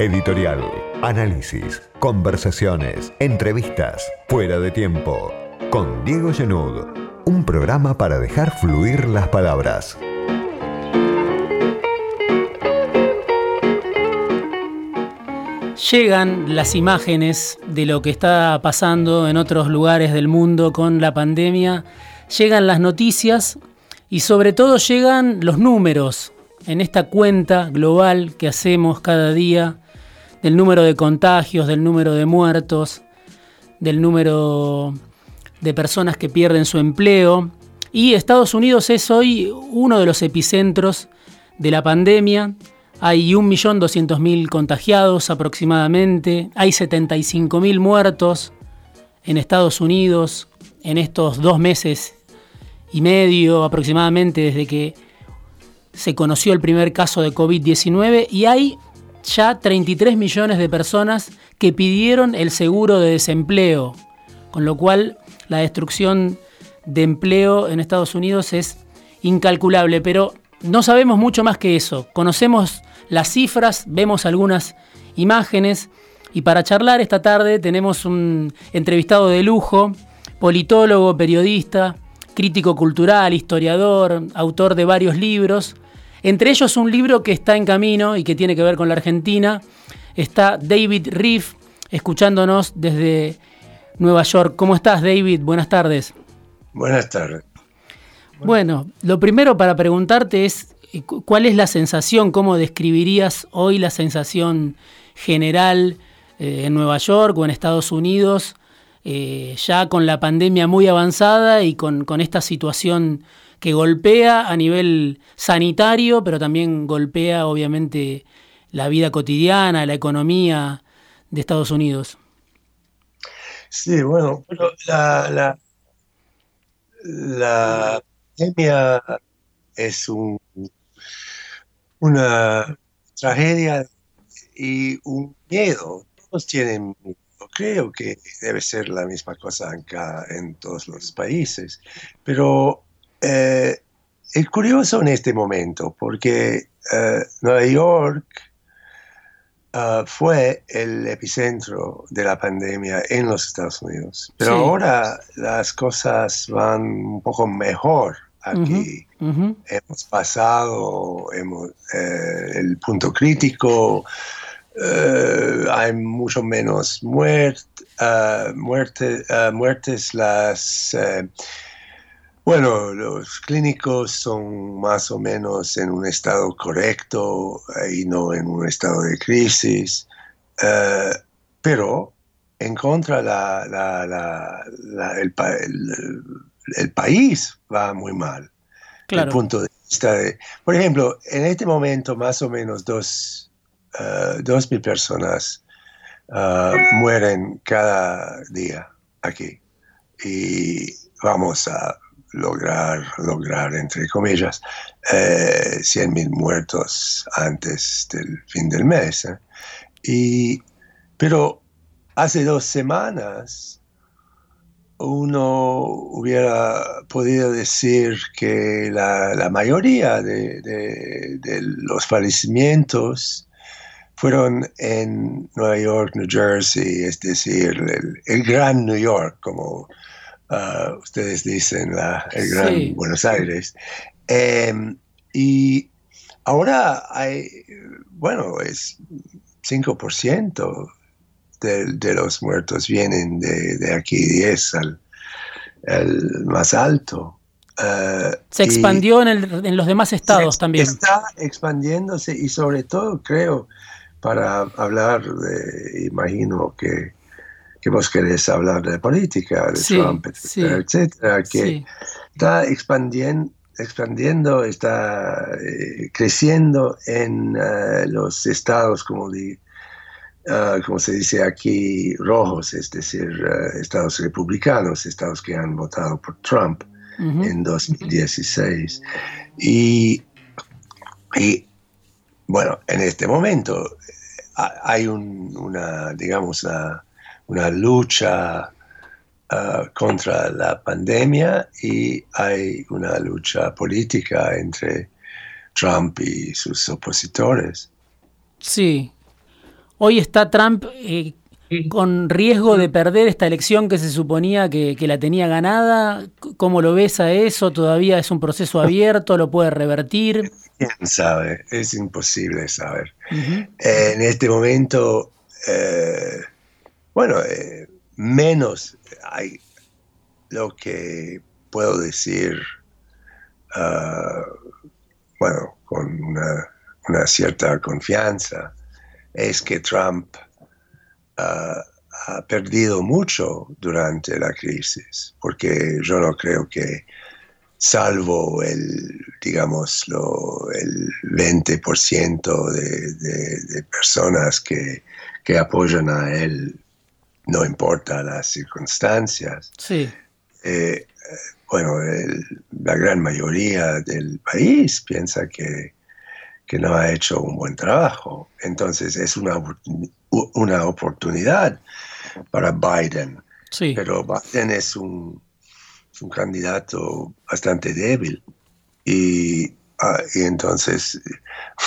Editorial, análisis, conversaciones, entrevistas, fuera de tiempo. Con Diego Genud, un programa para dejar fluir las palabras. Llegan las imágenes de lo que está pasando en otros lugares del mundo con la pandemia, llegan las noticias y sobre todo llegan los números en esta cuenta global que hacemos cada día del número de contagios, del número de muertos, del número de personas que pierden su empleo. Y Estados Unidos es hoy uno de los epicentros de la pandemia. Hay 1.200.000 contagiados aproximadamente, hay 75.000 muertos en Estados Unidos en estos dos meses y medio aproximadamente desde que se conoció el primer caso de COVID-19 y hay ya 33 millones de personas que pidieron el seguro de desempleo, con lo cual la destrucción de empleo en Estados Unidos es incalculable, pero no sabemos mucho más que eso. Conocemos las cifras, vemos algunas imágenes y para charlar esta tarde tenemos un entrevistado de lujo, politólogo, periodista, crítico cultural, historiador, autor de varios libros. Entre ellos un libro que está en camino y que tiene que ver con la Argentina. Está David Riff escuchándonos desde Nueva York. ¿Cómo estás, David? Buenas tardes. Buenas tardes. Bueno, lo primero para preguntarte es, ¿cuál es la sensación, cómo describirías hoy la sensación general eh, en Nueva York o en Estados Unidos eh, ya con la pandemia muy avanzada y con, esta situación que golpea a nivel sanitario, pero también golpea obviamente la vida cotidiana, la economía de Estados Unidos. Sí, bueno, pero la, la, pandemia es un, una tragedia y un miedo. Todos tienen creo que debe ser la misma cosa acá en todos los países, pero eh, es curioso en este momento porque eh, Nueva York ah, fue el epicentro de la pandemia en los Estados Unidos, pero ahora las cosas van un poco mejor aquí. Hemos pasado hemos, eh, el punto crítico. Eh, hay mucho menos muerte, uh, muerte, muertes. Las, bueno, los clínicos son más o menos en un estado correcto y no en un estado de crisis, pero en contra la, la, la, el, el, el, país va muy mal. Claro. El punto de vista de, por ejemplo, en este momento más o menos dos uh, dos mil personas uh, mueren cada día aquí y vamos a lograr, lograr entre comillas, eh, 100 mil muertos antes del fin del mes. ¿eh? Y, pero hace dos semanas uno hubiera podido decir que la, la mayoría de, de, de, los fallecimientos fueron en Nueva York, New Jersey, es decir, el, gran New York, como uh, ustedes dicen, la, el gran Buenos Aires. Em, y ahora hay, bueno, es 5% de, de, los muertos vienen de, de aquí, 10 al, más alto. Uh, Se expandió en, el, en, los demás estados también. Está expandiéndose y sobre todo creo para hablar de, imagino que, que vos querés hablar de política, de Trump, etcétera, que está expandiendo, expandiendo está eh, creciendo en eh, los estados, como, di, uh, como se dice aquí, rojos, es decir, uh, estados republicanos, estados que han votado por Trump en 2016. Y, y bueno, en este momento hay una, digamos, una, lucha uh, contra la pandemia y hay una lucha política entre Trump y sus opositores. Sí, Hoy está Trump eh, con riesgo de perder esta elección que se suponía que, la tenía ganada. ¿Cómo lo ves a eso? ¿Todavía es un proceso abierto? ¿Lo puede revertir? ¿Quién sabe? Es imposible saber. Eh, en este momento, eh, bueno, eh, menos lo que puedo decir, ah, bueno, con una, cierta confianza, es que Trump ha perdido mucho durante la crisis, porque yo no creo que salvo el, digamos, el 20% de, de, personas que, que, apoyan a él, no importa las circunstancias. Sí. Eh, bueno, la gran mayoría del país piensa que, que no ha hecho un buen trabajo. Entonces es una una oportunidad para Biden. Sí. Pero Biden es un, un candidato bastante débil. Y, ah, y, entonces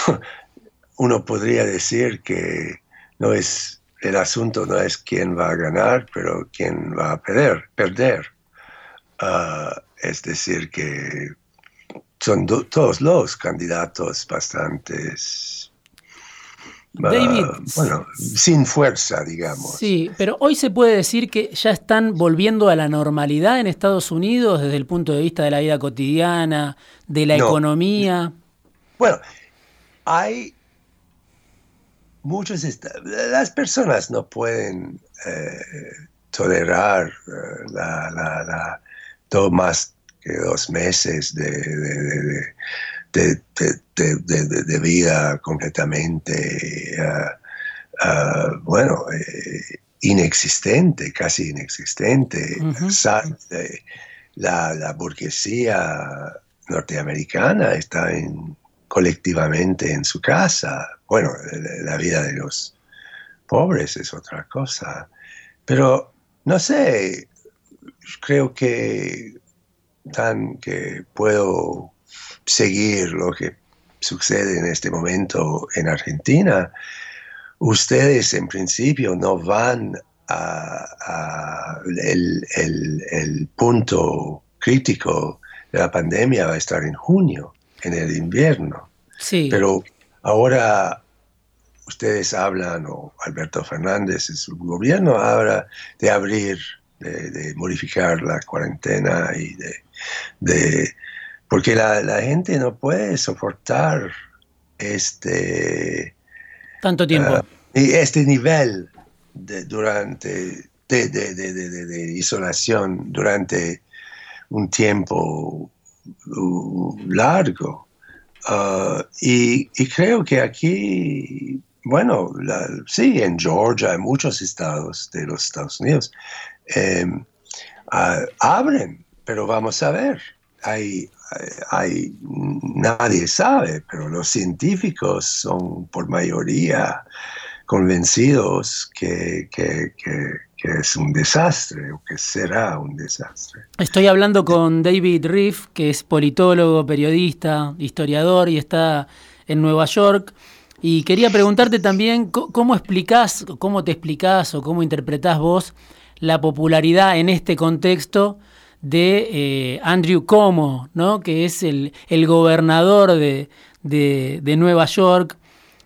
uno podría decir que no es el asunto no es quién va a ganar, pero quién va a perder. perder. Ah, es decir, que son todos los candidatos bastantes David. bueno, sin fuerza, digamos. Sí, pero hoy se puede decir que ya están volviendo a la normalidad en Estados Unidos desde el punto de vista de la vida cotidiana, de la economía. Bueno, hay muchos. Las personas no pueden eh, tolerar eh, la, la, más que dos meses de de, vida completamente, ah, bueno, eh, inexistente, casi inexistente. la, la, burguesía norteamericana está en, colectivamente en su casa. Bueno, la vida de los pobres es otra cosa. Pero, no sé, creo que tan que puedo seguir lo que sucede en este momento en Argentina, ustedes en principio no van a, el, punto crítico de la pandemia va a estar en junio, en el invierno. Sí. Pero ahora ustedes hablan, o Alberto Fernández en su gobierno habla de abrir, de, modificar la cuarentena y de porque la, gente no puede soportar este... Tanto tiempo. Ah, este nivel de, durante, de, isolación durante un tiempo uh, largo. Ah, y, creo que aquí, bueno, sí, en Georgia, en muchos estados de los Estados Unidos, em, abren, pero vamos a ver. Hay, hay, nadie sabe, pero los científicos son por mayoría convencidos que, es un desastre o que será un desastre. Estoy hablando con David Riff, que es politólogo, periodista, historiador y está en Nueva York. Y quería preguntarte también cómo explicás, cómo te explicás o cómo interpretás vos la popularidad en este contexto de eh, Andrew Cuomo, ¿no? que es el, gobernador de, Nueva York,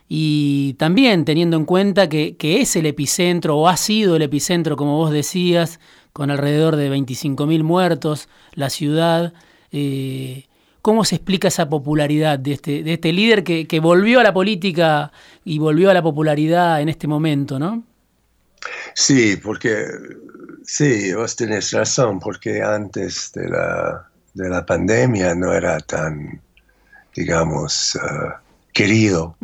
y también teniendo en cuenta que, es el epicentro, o ha sido el epicentro, como vos decías, con alrededor de 25.000 muertos, la ciudad. Eh, ¿Cómo se explica esa popularidad de este, de este líder que, que, volvió a la política y volvió a la popularidad en este momento, no? Sí, porque Sí, vos tenés razón, porque antes de la, de la pandemia no era tan, digamos, uh, querido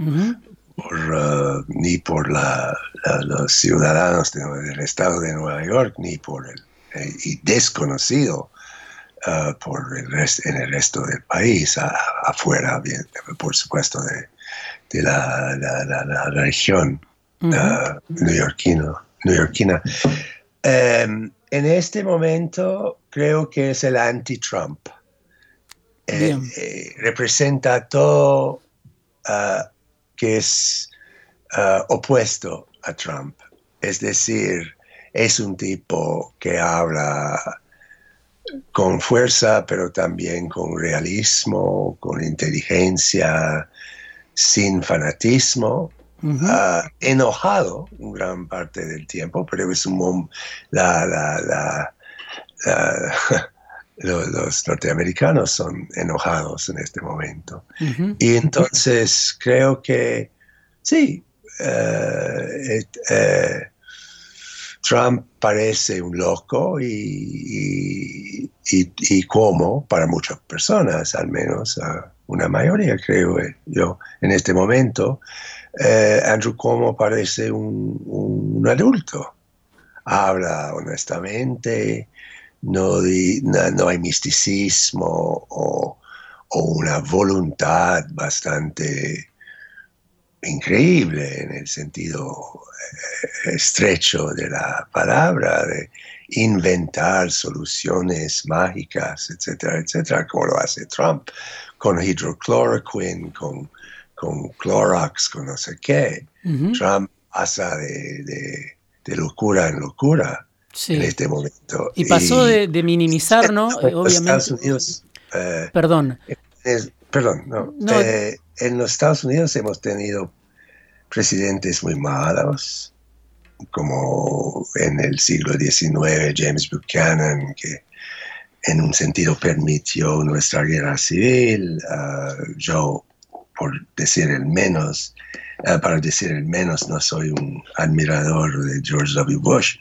por, uh, ni por la, los ciudadanos del estado de Nueva York, ni por el, eh, y desconocido uh, por el en el resto del país, afuera, bien, por supuesto, de, de la, la, región neoyorquina. Em, en este momento creo que es el anti-Trump. Eh, eh, representa todo ah, que es ah, opuesto a Trump. Es decir, es un tipo que habla con fuerza, pero también con realismo, con inteligencia, sin fanatismo, ah, enojado gran parte del tiempo, pero es un la, la, los, norteamericanos son enojados en este momento. Y entonces creo que sí, eh, eh, Trump parece un loco y, y, como para muchas personas, al menos una mayoría creo yo en este momento, eh, Andrew Cuomo parece un, adulto. Habla honestamente, no, no, hay misticismo o, o una voluntad bastante increíble en el sentido eh, estrecho de la palabra, de inventar soluciones mágicas, etcétera, etcétera, como lo hace Trump con hidrocloroquine, con, con Clorox, con no sé qué. Trump pasa de, locura en locura en este momento. Y pasó de, minimizar, ¿no? Obviamente. Estados Unidos. Eh, perdón. Perdón, no. Eh, en los Estados Unidos hemos tenido presidentes muy malos, como en el siglo XIX James Buchanan, que en un sentido permitió nuestra guerra civil. Ah, yo, por decir el menos, ah, para decir el menos, no soy un admirador de George W. Bush,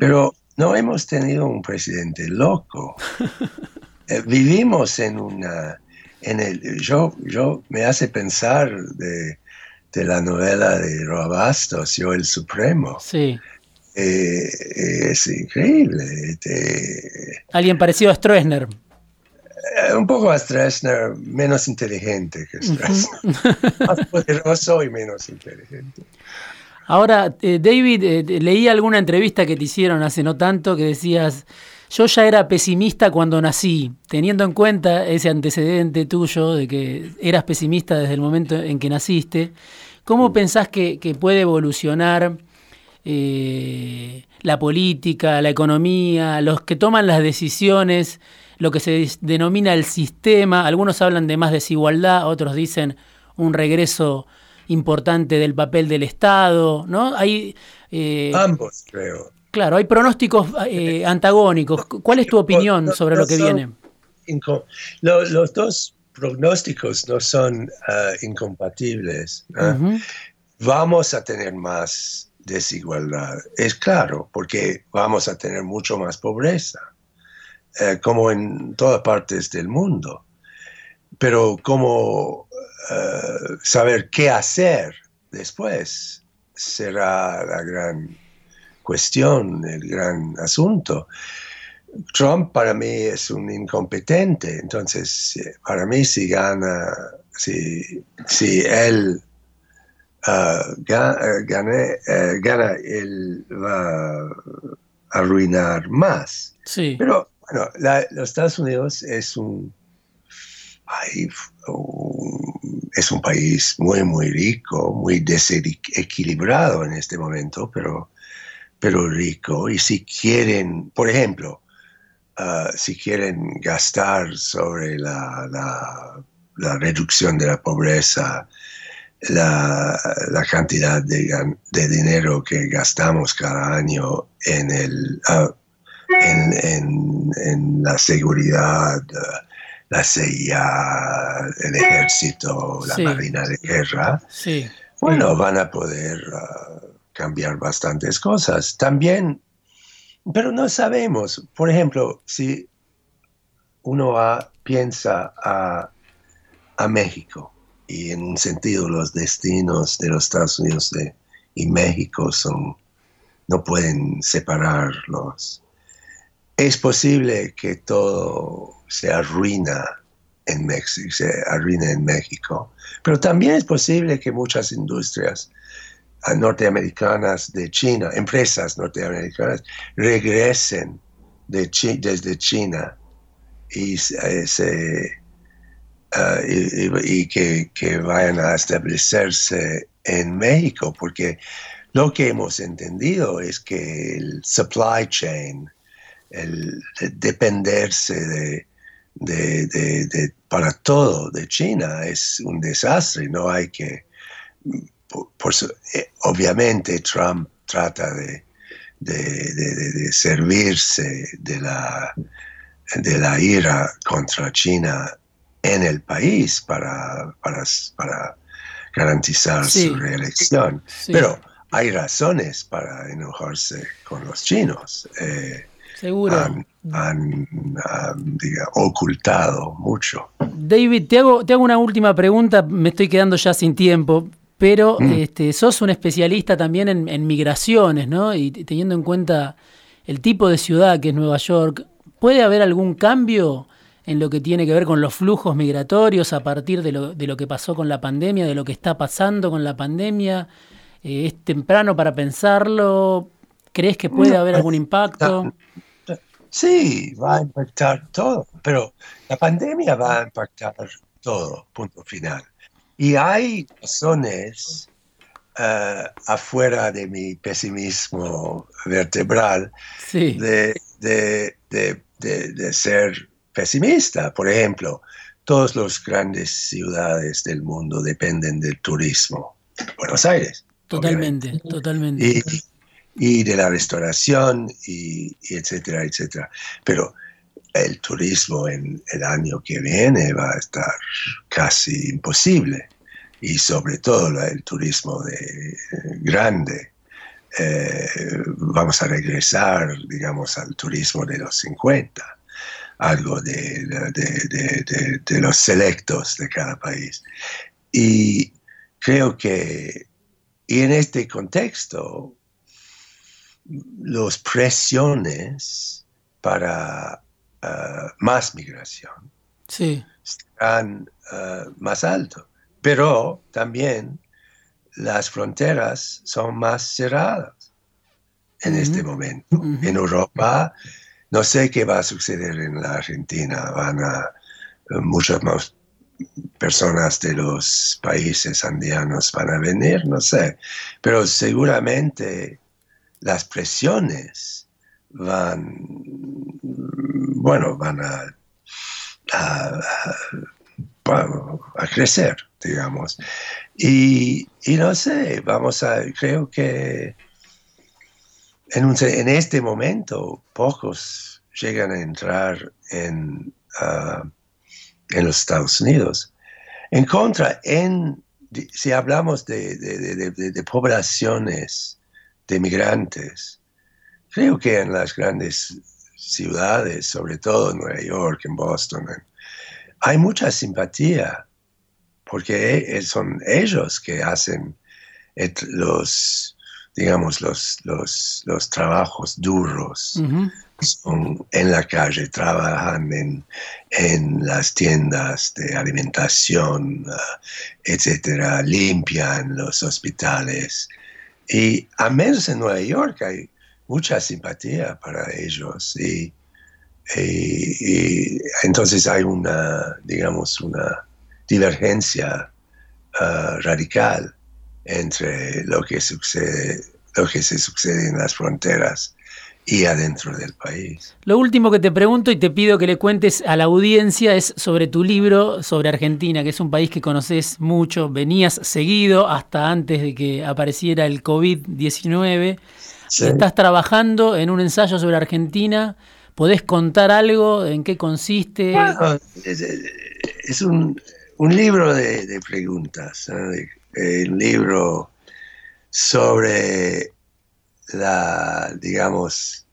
pero no hemos tenido un presidente loco. Eh, vivimos en una en el, yo, yo me hace pensar de, la novela de Robastos, Yo el Supremo. Sí. Eh, es increíble. Alguien parecido a Stroessner. Eh, un poco a Stroessner, menos inteligente que Stroessner. Más poderoso y menos inteligente. Ahora, eh, David, leí alguna entrevista que te hicieron hace no tanto que decías yo ya era pesimista cuando nací, teniendo en cuenta ese antecedente tuyo de que eras pesimista desde el momento en que naciste. ¿Cómo pensás que, puede evolucionar eh, la política, la economía, los que toman las decisiones, lo que se denomina el sistema? Algunos hablan de más desigualdad, otros dicen un regreso importante del papel del Estado, ¿no? Hay, eh, Ambos, creo. Claro, hay pronósticos eh, antagónicos. ¿Cuál es tu opinión sobre lo que viene? los dos pronósticos no son ah, incompatibles. Vamos a tener más desigualdad, es claro, porque vamos a tener mucho más pobreza, eh, como en todas partes del mundo. Pero cómo ah, saber qué hacer después será la gran cuestión, el gran asunto. Trump para mí es un incompetente, entonces para mí si gana, si, si él uh, gana, uh, gana, él va a arruinar más. Sí. Pero bueno, los Estados Unidos es un, es un país muy, muy rico, muy desequilibrado en este momento, pero pero rico. Y si quieren, por ejemplo, ah, si quieren gastar sobre la, la, reducción de la pobreza, la, la cantidad de, de, dinero que gastamos cada año en, el, ah, en, en, la seguridad, la CIA, el ejército, la marina de guerra, sí. bueno, van a poder... Ah, cambiar bastantes cosas. También, pero no sabemos, por ejemplo, si uno piensa a, México y en un sentido los destinos de los Estados Unidos y México son, no pueden separarlos. Es posible que todo se arruina en México, se arruine en México, pero también es posible que muchas industrias norteamericanas de China, empresas norteamericanas, regresen de desde China y, eh, ah, y, que, que, vayan a establecerse en México, porque lo que hemos entendido es que el supply chain, el dependerse de, para todo de China es un desastre. No hay que, eh, obviamente Trump trata de, servirse de la, de la ira contra China en el país para, para, garantizar su reelección. Pero hay razones para enojarse con los chinos. Eh, Seguro. Han, ocultado mucho. David, te hago, te hago una última pregunta, me estoy quedando ya sin tiempo, pero mm. este, sos un especialista también en, migraciones, ¿no? Y teniendo en cuenta el tipo de ciudad que es Nueva York, ¿puede haber algún cambio en lo que tiene que ver con los flujos migratorios a partir de lo, de lo que pasó con la pandemia, de lo que está pasando con la pandemia? Eh, ¿Es temprano para pensarlo? ¿Crees que puede haber algún impacto? Sí, va a impactar todo, pero la pandemia va a impactar todo, punto final. Y hay razones uh, afuera de mi pesimismo vertebral de, de, de, ser pesimista. Por ejemplo, todas las grandes ciudades del mundo dependen del turismo. Buenos Aires, Totalmente, totalmente. Y, de la restauración, y, etcétera, etcétera. Pero el turismo en el año que viene va a estar casi imposible. Y sobre todo el turismo de, grande. Eh, vamos a regresar, digamos, al turismo de los 50, algo de, de, de los selectos de cada país. Y creo que y en este contexto, las presiones para uh, más migración sí. Están uh, más alto, pero también las fronteras son más cerradas en este momento. En Europa, no sé qué va a suceder en la Argentina, van a muchos más personas de los países andianos van a venir, no sé, pero seguramente las presiones van, bueno, van a, a, crecer, digamos. Y, no sé, vamos a, creo que en, este momento pocos llegan a entrar en... En los Estados Unidos. En contra, en, si hablamos de, poblaciones de migrantes, creo que en las grandes ciudades, sobre todo en Nueva York, en Boston, hay mucha simpatía, porque son ellos que hacen los, digamos, los, los, trabajos duros. En la calle, trabajan en, en las tiendas de alimentación, uh, etcétera, limpian los hospitales. Y a menos en Nueva York hay mucha simpatía para ellos. Y, entonces hay una, digamos, una divergencia uh, radical entre lo que sucede, lo que se sucede en las fronteras y adentro del país. Lo último que te pregunto y te pido que le cuentes a la audiencia es sobre tu libro sobre Argentina, que es un país que conoces mucho, venías seguido hasta antes de que apareciera el COVID-19. Estás trabajando en un ensayo sobre Argentina. ¿Podés contar algo? ¿En qué consiste? es, un, libro de, preguntas, un libro sobre la, digamos,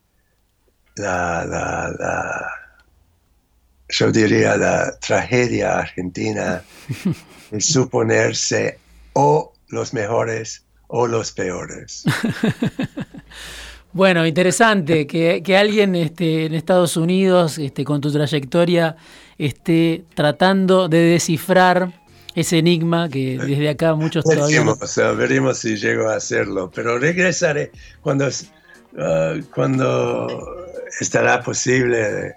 la, la, yo diría la tragedia argentina es suponerse o los mejores o los peores. Bueno, interesante que, que alguien este, en Estados Unidos, este, con tu trayectoria, esté tratando de descifrar ese enigma que desde acá muchos todavía... Veremos, si llego a hacerlo, pero regresaré cuando, uh, cuando estará posible de,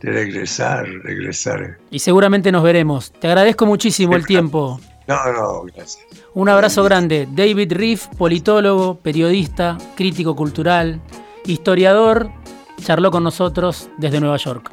regresar, regresaré. Y seguramente nos veremos. Te agradezco muchísimo el tiempo. No, no, gracias. Un abrazo grande. David Riff, politólogo, periodista, crítico cultural, historiador, charló con nosotros desde Nueva York.